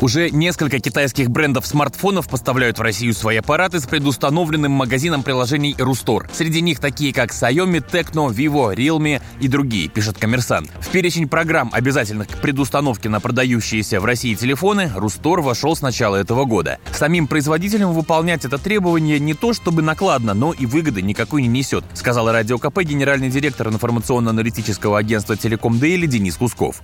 Уже несколько китайских брендов смартфонов поставляют в Россию свои аппараты с предустановленным магазином приложений Рустор. Среди них такие как Xiaomi, Tecno, Vivo, Realme и другие, пишет коммерсант. В перечень программ, обязательных к предустановке на продающиеся в России телефоны, Рустор вошел с начала этого года. Самим производителям выполнять это требование не то чтобы накладно, но и выгоды никакой не несет, сказал Радио КП генеральный директор информационно-аналитического агентства Телеком Дейли Денис Кусков.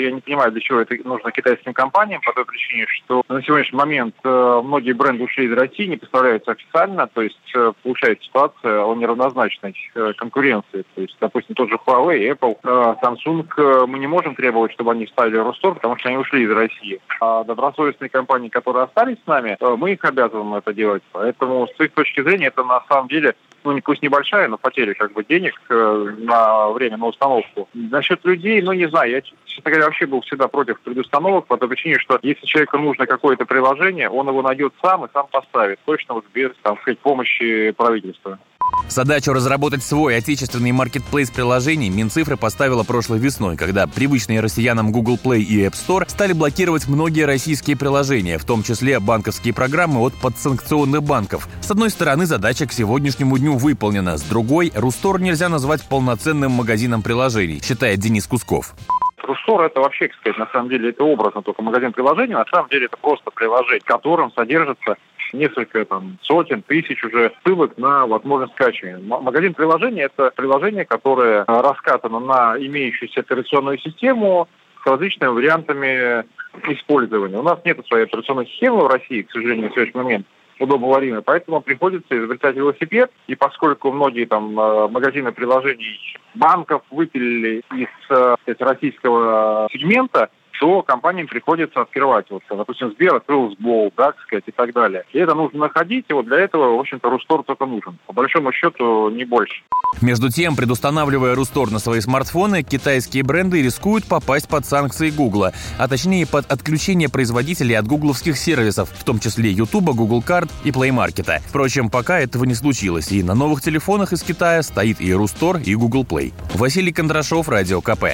Я не понимаю, для чего это нужно китайским компаниям, по той причине, что на сегодняшний момент э, многие бренды ушли из России, не поставляются официально, то есть э, получается ситуация о неравнозначной э, конкуренции. То есть, допустим, тот же Huawei, Apple, Samsung, мы не можем требовать, чтобы они ставили Ростор, потому что они ушли из России. А добросовестные компании, которые остались с нами, мы их обязаны это делать. Поэтому с их точки зрения это на самом деле ну, пусть небольшая, но потеря как бы денег э, на время, на установку. Насчет людей, ну, не знаю, я, честно говоря, вообще был всегда против предустановок по той причине, что если человеку нужно какое-то приложение, он его найдет сам и сам поставит, точно вот без, там сказать, помощи правительства. Задачу разработать свой отечественный маркетплейс приложений Минцифры поставила прошлой весной, когда привычные россиянам Google Play и App Store стали блокировать многие российские приложения, в том числе банковские программы от подсанкционных банков. С одной стороны, задача к сегодняшнему дню выполнена, с другой, Рустор нельзя назвать полноценным магазином приложений, считает Денис Кусков. Рустор это вообще, как сказать, на самом деле это образно только магазин приложений, на самом деле это просто приложение, в котором содержится несколько там, сотен, тысяч уже ссылок на возможность скачивания. Магазин приложений – это приложение, которое раскатано на имеющуюся операционную систему с различными вариантами использования. У нас нет своей операционной системы в России, к сожалению, на сегодняшний момент удобного время, поэтому приходится изобретать велосипед, и поскольку многие там э, магазины приложений банков выпилили из э, российского сегмента, то компаниям приходится открывать. Вот, допустим, Сбер открыл сбол, да, так сказать, и так далее. И это нужно находить, и вот для этого, в общем-то, Рустор только нужен. По большому счету, не больше. Между тем, предустанавливая Рустор на свои смартфоны, китайские бренды рискуют попасть под санкции Гугла, а точнее под отключение производителей от гугловских сервисов, в том числе YouTube, Google Card и Play Market. Впрочем, пока этого не случилось, и на новых телефонах из Китая стоит и Рустор, и Google Play. Василий Кондрашов, Радио КП.